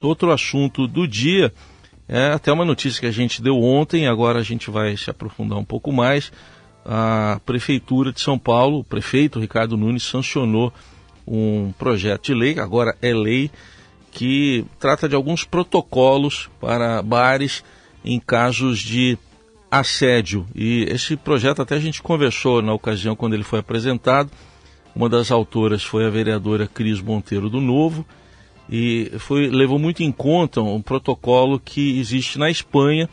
Outro assunto do dia é até uma notícia que a gente deu ontem, agora a gente vai se aprofundar um pouco mais. A Prefeitura de São Paulo, o prefeito Ricardo Nunes, sancionou um projeto de lei, agora é lei, que trata de alguns protocolos para bares em casos de assédio. E esse projeto até a gente conversou na ocasião quando ele foi apresentado. Uma das autoras foi a vereadora Cris Monteiro do Novo e foi, levou muito em conta um protocolo que existe na Espanha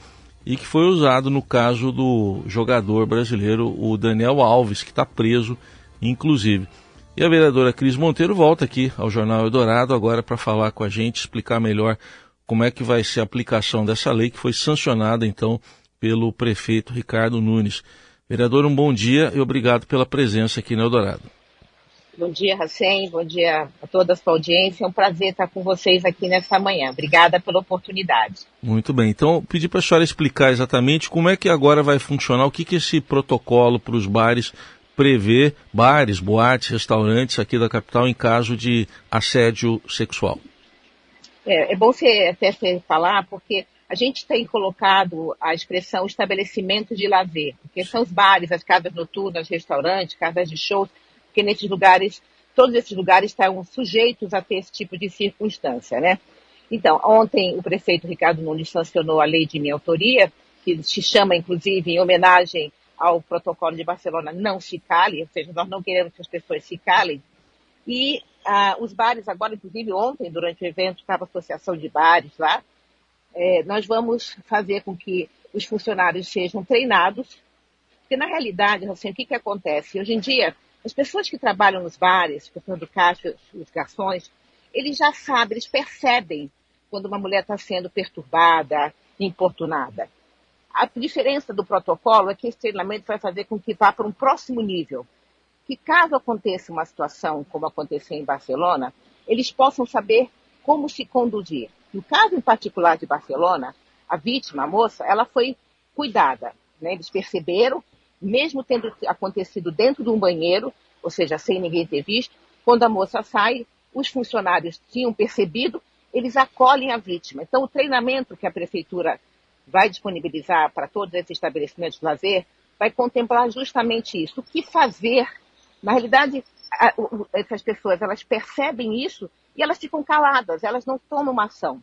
e que foi usado no caso do jogador brasileiro, o Daniel Alves, que está preso, inclusive. E a vereadora Cris Monteiro volta aqui ao Jornal Eldorado agora para falar com a gente, explicar melhor como é que vai ser a aplicação dessa lei que foi sancionada então pelo prefeito Ricardo Nunes. Vereador, um bom dia e obrigado pela presença aqui no Eldorado. Bom dia, Racem. Bom dia a toda a sua audiência. É um prazer estar com vocês aqui nessa manhã. Obrigada pela oportunidade. Muito bem. Então, pedi para a senhora explicar exatamente como é que agora vai funcionar, o que, que esse protocolo para os bares prevê, bares, boates, restaurantes aqui da capital, em caso de assédio sexual. É, é bom você até você falar, porque a gente tem colocado a expressão estabelecimento de lazer, porque são os bares, as casas noturnas, restaurantes, casas de shows, porque nesses lugares, todos esses lugares estão sujeitos a ter esse tipo de circunstância, né? Então, ontem o prefeito Ricardo Nunes sancionou a lei de minha autoria, que se chama, inclusive, em homenagem ao protocolo de Barcelona, não se cale, ou seja, nós não queremos que as pessoas se calem. E ah, os bares agora, inclusive ontem, durante o evento, estava a associação de bares lá, é, nós vamos fazer com que os funcionários sejam treinados, porque na realidade, assim, o que, que acontece? Hoje em dia, as pessoas que trabalham nos bares, pessoas do caixa, os garçons, eles já sabem, eles percebem quando uma mulher está sendo perturbada, importunada. A diferença do protocolo é que esse treinamento vai fazer com que vá para um próximo nível. Que caso aconteça uma situação como aconteceu em Barcelona, eles possam saber como se conduzir. No caso em particular de Barcelona, a vítima, a moça, ela foi cuidada. Né? Eles perceberam mesmo tendo acontecido dentro de um banheiro, ou seja, sem ninguém ter visto, quando a moça sai, os funcionários tinham percebido, eles acolhem a vítima. Então, o treinamento que a prefeitura vai disponibilizar para todos esses estabelecimentos de lazer vai contemplar justamente isso. O que fazer? Na realidade, essas pessoas elas percebem isso e elas ficam caladas, elas não tomam uma ação.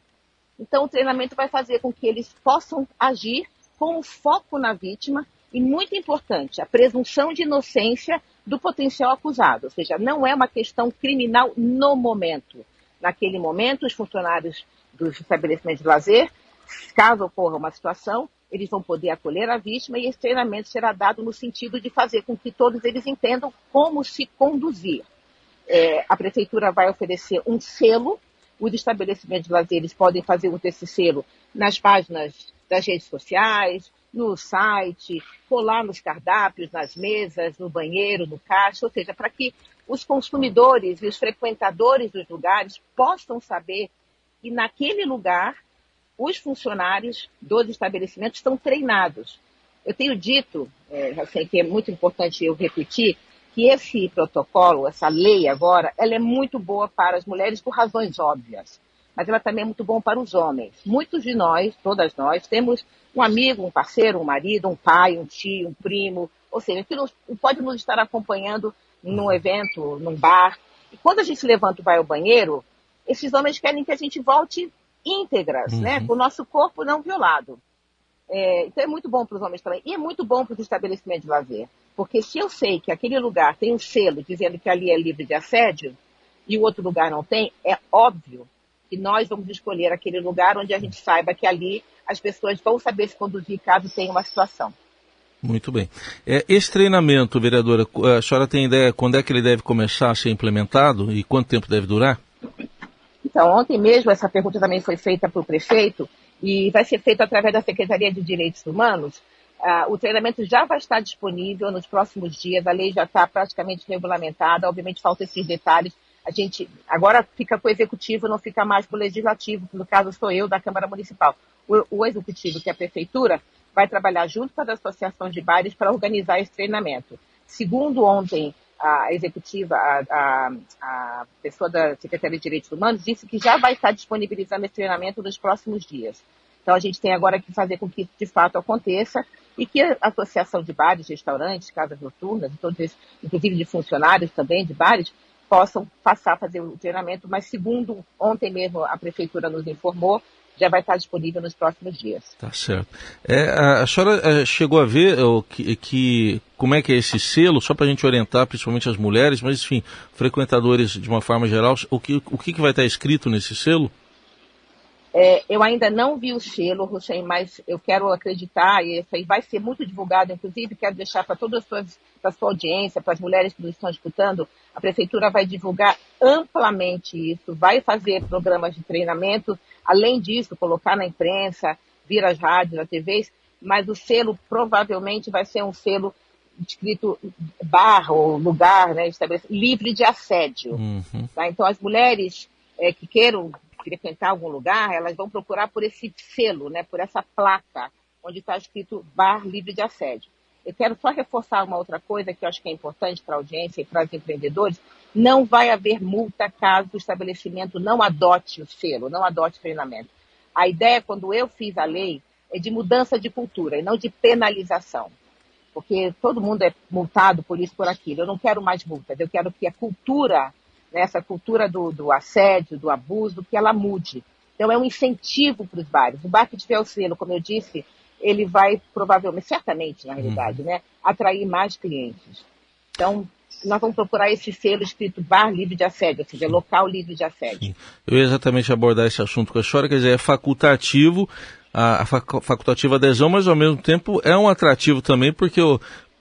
Então, o treinamento vai fazer com que eles possam agir com foco na vítima e muito importante, a presunção de inocência do potencial acusado, ou seja, não é uma questão criminal no momento. Naquele momento, os funcionários dos estabelecimentos de lazer, caso ocorra uma situação, eles vão poder acolher a vítima e esse treinamento será dado no sentido de fazer com que todos eles entendam como se conduzir. É, a prefeitura vai oferecer um selo, os estabelecimentos de lazer podem fazer uso desse selo nas páginas das redes sociais, no site, colar nos cardápios, nas mesas, no banheiro, no caixa, ou seja, para que os consumidores e os frequentadores dos lugares possam saber que naquele lugar os funcionários dos estabelecimentos estão treinados. Eu tenho dito, é, assim, que é muito importante eu repetir, que esse protocolo, essa lei agora, ela é muito boa para as mulheres por razões óbvias mas ela também é muito bom para os homens. Muitos de nós, todas nós, temos um amigo, um parceiro, um marido, um pai, um tio, um primo, ou seja, que nos, pode nos estar acompanhando num evento, num bar. E quando a gente levanta e vai ao banheiro, esses homens querem que a gente volte íntegras, né, uhum. né, com o nosso corpo não violado. É, então é muito bom para os homens também. E é muito bom para os estabelecimentos de lazer. Porque se eu sei que aquele lugar tem um selo dizendo que ali é livre de assédio, e o outro lugar não tem, é óbvio e nós vamos escolher aquele lugar onde a gente saiba que ali as pessoas vão saber se conduzir caso tenha uma situação. Muito bem. É, esse treinamento, vereadora, a senhora tem ideia quando é que ele deve começar a ser implementado e quanto tempo deve durar? Então, ontem mesmo essa pergunta também foi feita para o prefeito e vai ser feito através da Secretaria de Direitos Humanos. Ah, o treinamento já vai estar disponível nos próximos dias, a lei já está praticamente regulamentada, obviamente faltam esses detalhes a gente agora fica com o executivo, não fica mais com o legislativo, no caso sou eu da Câmara Municipal. O, o executivo, que é a prefeitura, vai trabalhar junto com as associações de bares para organizar esse treinamento. Segundo ontem a executiva, a, a, a, pessoa da Secretaria de Direitos Humanos, disse que já vai estar disponibilizando esse treinamento nos próximos dias. Então, a gente tem agora que fazer com que isso de fato aconteça e que a Associação de Bares, Restaurantes, Casas Noturnas, todos esses, inclusive de funcionários também de bares, possam passar a fazer o treinamento, mas segundo ontem mesmo a Prefeitura nos informou, já vai estar disponível nos próximos dias. Tá certo. É, a, senhora é, chegou a ver o, que, que, como é que é esse selo, só para a gente orientar principalmente as mulheres, mas enfim, frequentadores de uma forma geral, o que, o que, que vai estar escrito nesse selo? É, eu ainda não vi o selo, Hussein, mas eu quero acreditar, e isso aí vai ser muito divulgado, inclusive quero deixar para toda a sua audiência, para as mulheres que nos estão escutando, a Prefeitura vai divulgar amplamente isso, vai fazer programas de treinamento, além disso, colocar na imprensa, vir às rádios, às TVs, mas o selo provavelmente vai ser um selo escrito bar ou lugar, né, livre de assédio. Uhum. Tá? Então, as mulheres é, que queiram frequentar algum lugar, elas vão procurar por esse selo, né, por essa placa, onde está escrito bar livre de assédio. Eu quero só reforçar uma outra coisa que eu acho que é importante para a audiência e para os empreendedores. Não vai haver multa caso o estabelecimento não adote o selo, não adote o treinamento. A ideia, quando eu fiz a lei, é de mudança de cultura e não de penalização. Porque todo mundo é multado por isso, por aquilo. Eu não quero mais multas, eu quero que a cultura nessa né, cultura do, do, assédio, do abuso, que ela mude. Então é um incentivo para os bares. O bar que tiver o selo, como eu disse, ele vai provavelmente, certamente na realidade, uhum. né, atrair mais clientes. Então, nós vamos procurar esse selo escrito bar livre de assédio, ou seja, local livre de assédio. Sim. Eu ia exatamente abordar esse assunto com a senhora, quer dizer, é facultativo, a, a facultativa adesão, mas ao mesmo tempo é um atrativo também, porque,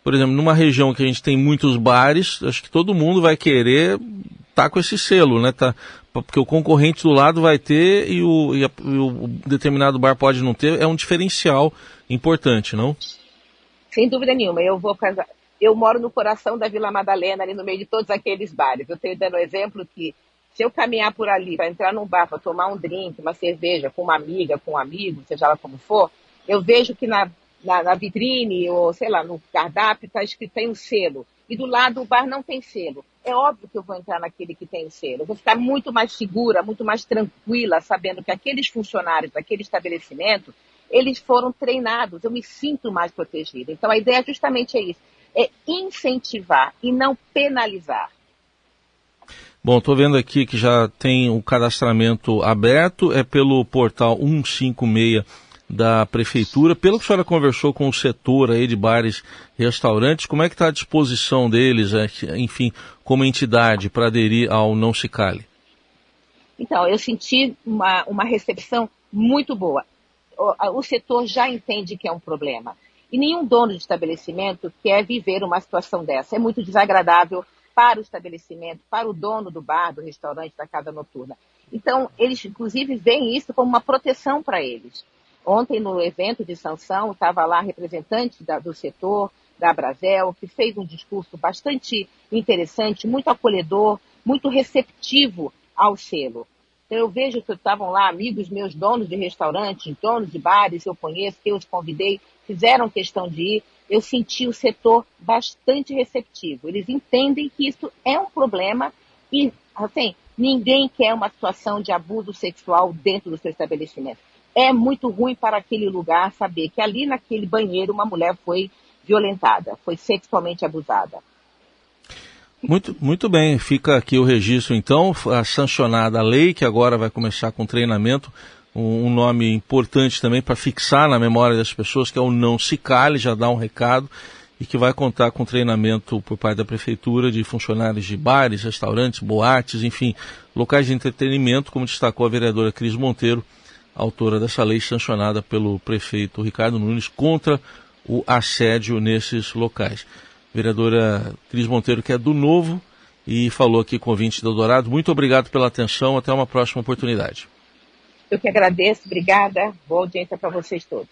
por exemplo, numa região que a gente tem muitos bares, acho que todo mundo vai querer tá com esse selo, né? Tá, porque o concorrente do lado vai ter e o, e, a, e o determinado bar pode não ter, é um diferencial importante, não? Sem dúvida nenhuma. Eu vou casar. Eu moro no coração da Vila Madalena, ali no meio de todos aqueles bares. Eu tenho dando exemplo que se eu caminhar por ali para entrar num bar para tomar um drink, uma cerveja com uma amiga, com um amigo, seja lá como for, eu vejo que na, na, na vitrine ou sei lá no cardápio está escrito tem um selo e do lado o bar não tem selo. É óbvio que eu vou entrar naquele que tem selo. Eu vou ficar muito mais segura, muito mais tranquila, sabendo que aqueles funcionários daquele estabelecimento, eles foram treinados. Eu me sinto mais protegida. Então a ideia justamente é isso: é incentivar e não penalizar. Bom, estou vendo aqui que já tem o cadastramento aberto, é pelo portal 156 da prefeitura. Pelo que a senhora conversou com o setor aí de bares e restaurantes, como é que está a disposição deles, é, enfim, como entidade para aderir ao Não Se Cale? Então, eu senti uma, uma recepção muito boa. O, o setor já entende que é um problema. E nenhum dono de estabelecimento quer viver uma situação dessa. É muito desagradável para o estabelecimento, para o dono do bar, do restaurante, da casa noturna. Então, eles, inclusive, veem isso como uma proteção para eles. Ontem, no evento de sanção, estava lá representante da, do setor, da Brasel, que fez um discurso bastante interessante, muito acolhedor, muito receptivo ao selo. Então, eu vejo que estavam lá amigos meus, donos de restaurantes, donos de bares, eu conheço, que eu os convidei, fizeram questão de ir. Eu senti o setor bastante receptivo. Eles entendem que isso é um problema e, assim, ninguém quer uma situação de abuso sexual dentro do seu estabelecimento é muito ruim para aquele lugar saber que ali naquele banheiro uma mulher foi violentada, foi sexualmente abusada. Muito, muito bem, fica aqui o registro então, a sancionada a lei, que agora vai começar com treinamento, um, um nome importante também para fixar na memória das pessoas, que é o Não Se Cale, já dá um recado, e que vai contar com treinamento por parte da Prefeitura de funcionários de bares, restaurantes, boates, enfim, locais de entretenimento, como destacou a vereadora Cris Monteiro, autora dessa lei sancionada pelo prefeito Ricardo Nunes contra o assédio nesses locais. Vereadora Cris Monteiro, que é do Novo e falou aqui com o ouvinte do Dourado. Muito obrigado pela atenção. Até uma próxima oportunidade. Eu que agradeço. Obrigada. Boa audiência para vocês todos.